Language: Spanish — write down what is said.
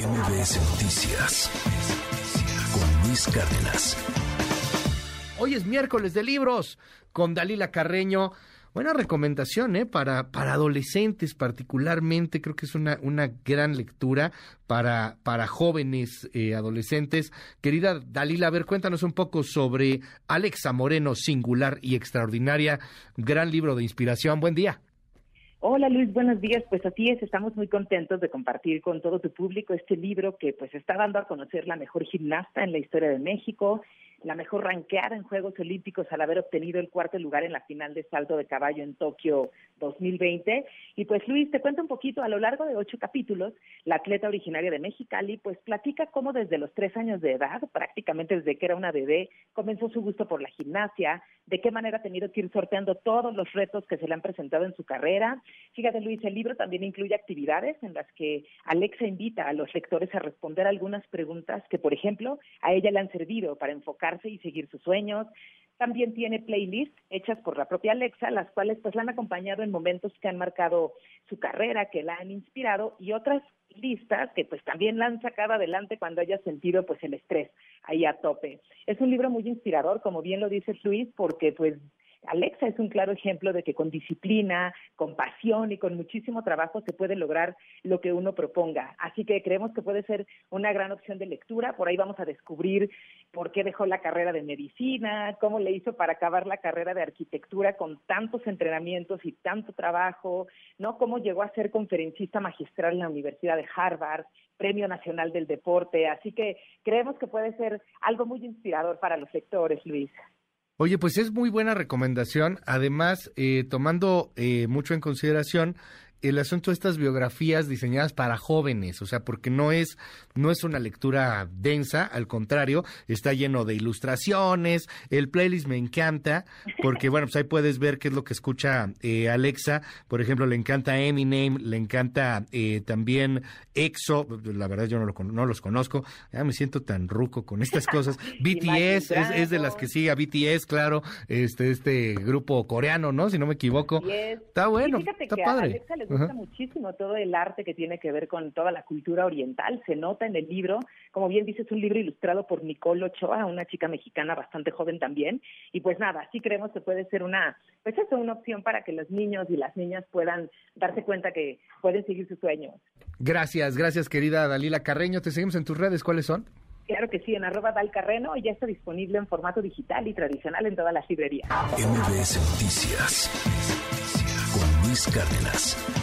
MBS Noticias con Luis Cárdenas. Hoy es miércoles de libros con Dalila Carreño. Buena recomendación, ¿eh? Para, para adolescentes particularmente, creo que es una, una gran lectura para, para jóvenes eh, adolescentes. Querida Dalila, a ver, cuéntanos un poco sobre Alexa Moreno, singular y extraordinaria, gran libro de inspiración. Buen día. Hola Luis, buenos días. Pues así es, estamos muy contentos de compartir con todo tu público este libro que pues está dando a conocer la mejor gimnasta en la historia de México la mejor ranqueada en Juegos Olímpicos al haber obtenido el cuarto lugar en la final de salto de caballo en Tokio 2020. Y pues Luis, te cuento un poquito, a lo largo de ocho capítulos, la atleta originaria de Mexicali pues platica cómo desde los tres años de edad, prácticamente desde que era una bebé, comenzó su gusto por la gimnasia, de qué manera ha tenido que ir sorteando todos los retos que se le han presentado en su carrera. Fíjate Luis, el libro también incluye actividades en las que Alexa invita a los lectores a responder algunas preguntas que, por ejemplo, a ella le han servido para enfocar y seguir sus sueños. También tiene playlists hechas por la propia Alexa, las cuales pues la han acompañado en momentos que han marcado su carrera, que la han inspirado y otras listas que pues también la han sacado adelante cuando haya sentido pues el estrés ahí a tope. Es un libro muy inspirador, como bien lo dice Luis, porque pues Alexa es un claro ejemplo de que con disciplina, con pasión y con muchísimo trabajo se puede lograr lo que uno proponga. Así que creemos que puede ser una gran opción de lectura. Por ahí vamos a descubrir por qué dejó la carrera de medicina, cómo le hizo para acabar la carrera de arquitectura con tantos entrenamientos y tanto trabajo, ¿no? Cómo llegó a ser conferencista magistral en la Universidad de Harvard, Premio Nacional del Deporte. Así que creemos que puede ser algo muy inspirador para los lectores, Luis. Oye, pues es muy buena recomendación. Además, eh, tomando eh, mucho en consideración el asunto de estas biografías diseñadas para jóvenes, o sea, porque no es, no es una lectura densa, al contrario, está lleno de ilustraciones, el playlist me encanta, porque bueno, pues ahí puedes ver qué es lo que escucha eh, Alexa, por ejemplo, le encanta Eminem, le encanta eh, también EXO, la verdad yo no, lo, no los conozco, ya me siento tan ruco con estas cosas, BTS es, es, de las que sigue a BTS, claro, este, este grupo coreano, ¿no? Si no me equivoco, está bueno, está padre gusta muchísimo todo el arte que tiene que ver con toda la cultura oriental. Se nota en el libro, como bien dices, es un libro ilustrado por Nicole Ochoa, una chica mexicana bastante joven también. Y pues nada, sí creemos que puede ser una, pues eso, una opción para que los niños y las niñas puedan darse cuenta que pueden seguir sus sueños. Gracias, gracias querida Dalila Carreño. Te seguimos en tus redes, ¿cuáles son? Claro que sí, en arroba Dalcarreno y ya está disponible en formato digital y tradicional en todas las librerías. MBS Noticias con Luis Cárdenas.